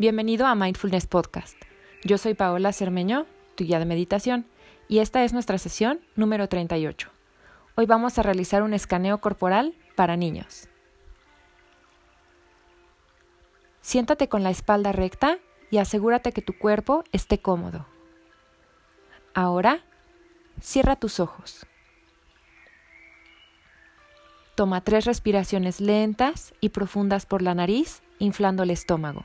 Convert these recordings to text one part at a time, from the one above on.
Bienvenido a Mindfulness Podcast. Yo soy Paola Cermeño, tu guía de meditación, y esta es nuestra sesión número 38. Hoy vamos a realizar un escaneo corporal para niños. Siéntate con la espalda recta y asegúrate que tu cuerpo esté cómodo. Ahora, cierra tus ojos. Toma tres respiraciones lentas y profundas por la nariz, inflando el estómago.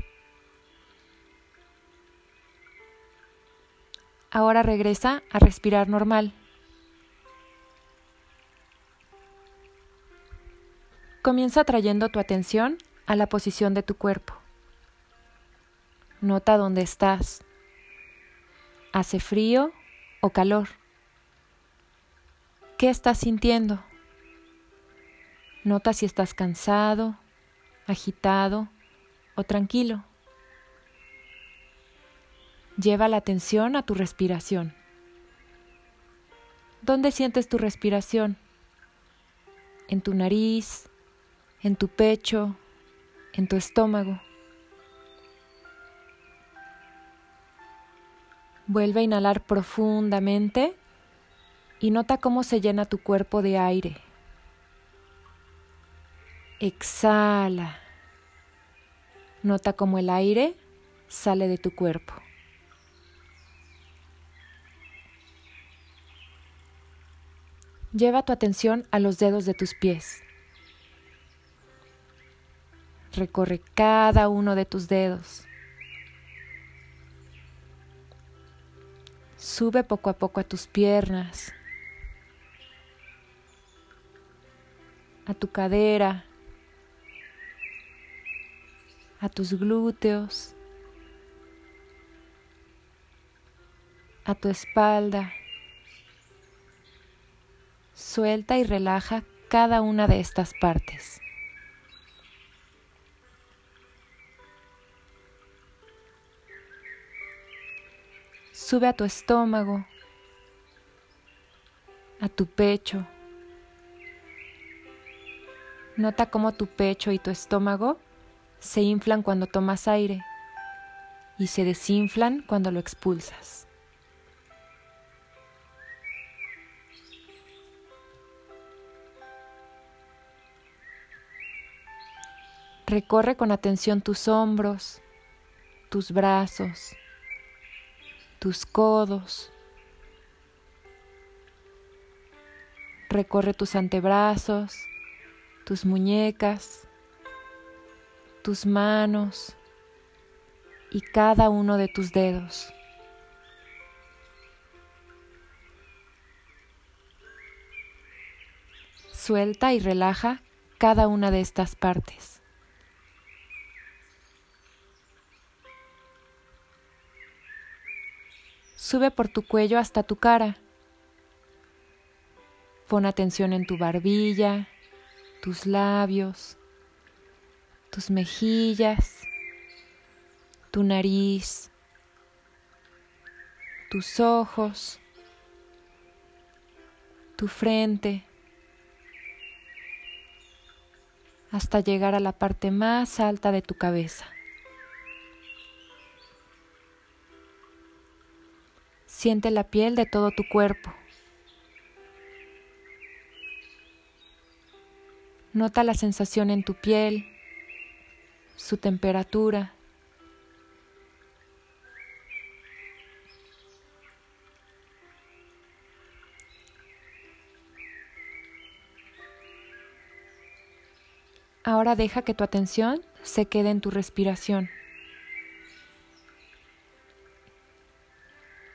Ahora regresa a respirar normal. Comienza trayendo tu atención a la posición de tu cuerpo. Nota dónde estás. ¿Hace frío o calor? ¿Qué estás sintiendo? Nota si estás cansado, agitado o tranquilo. Lleva la atención a tu respiración. ¿Dónde sientes tu respiración? ¿En tu nariz? ¿En tu pecho? ¿En tu estómago? Vuelve a inhalar profundamente y nota cómo se llena tu cuerpo de aire. Exhala. Nota cómo el aire sale de tu cuerpo. Lleva tu atención a los dedos de tus pies. Recorre cada uno de tus dedos. Sube poco a poco a tus piernas, a tu cadera, a tus glúteos, a tu espalda. Suelta y relaja cada una de estas partes. Sube a tu estómago, a tu pecho. Nota cómo tu pecho y tu estómago se inflan cuando tomas aire y se desinflan cuando lo expulsas. Recorre con atención tus hombros, tus brazos, tus codos. Recorre tus antebrazos, tus muñecas, tus manos y cada uno de tus dedos. Suelta y relaja cada una de estas partes. Sube por tu cuello hasta tu cara. Pon atención en tu barbilla, tus labios, tus mejillas, tu nariz, tus ojos, tu frente, hasta llegar a la parte más alta de tu cabeza. Siente la piel de todo tu cuerpo. Nota la sensación en tu piel, su temperatura. Ahora deja que tu atención se quede en tu respiración.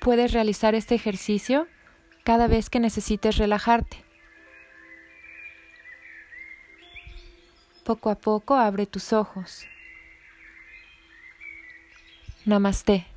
Puedes realizar este ejercicio cada vez que necesites relajarte. Poco a poco abre tus ojos. Namaste.